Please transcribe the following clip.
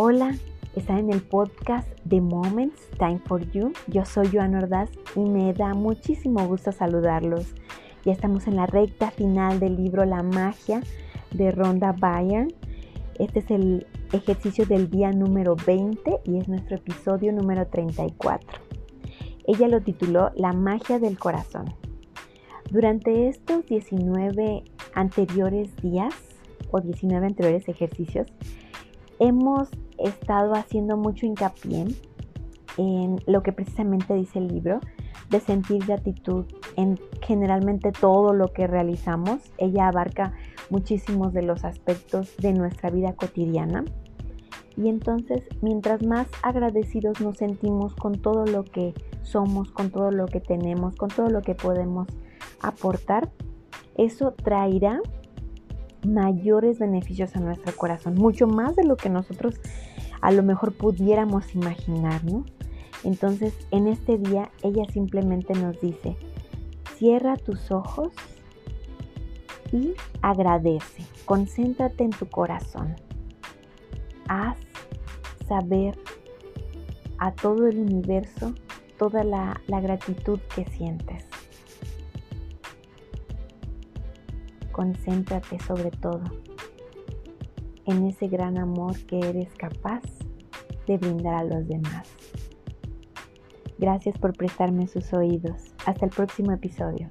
Hola, está en el podcast The Moments Time for You. Yo soy Joan Ordaz y me da muchísimo gusto saludarlos. Ya estamos en la recta final del libro La magia de Rhonda Byrne. Este es el ejercicio del día número 20 y es nuestro episodio número 34. Ella lo tituló La magia del corazón. Durante estos 19 anteriores días o 19 anteriores ejercicios, hemos estado haciendo mucho hincapié en lo que precisamente dice el libro, de sentir gratitud en generalmente todo lo que realizamos. Ella abarca muchísimos de los aspectos de nuestra vida cotidiana. Y entonces, mientras más agradecidos nos sentimos con todo lo que somos, con todo lo que tenemos, con todo lo que podemos aportar, eso traerá mayores beneficios a nuestro corazón, mucho más de lo que nosotros a lo mejor pudiéramos imaginar, ¿no? Entonces, en este día, ella simplemente nos dice, cierra tus ojos y agradece, concéntrate en tu corazón, haz saber a todo el universo toda la, la gratitud que sientes. Concéntrate sobre todo en ese gran amor que eres capaz de brindar a los demás. Gracias por prestarme sus oídos. Hasta el próximo episodio.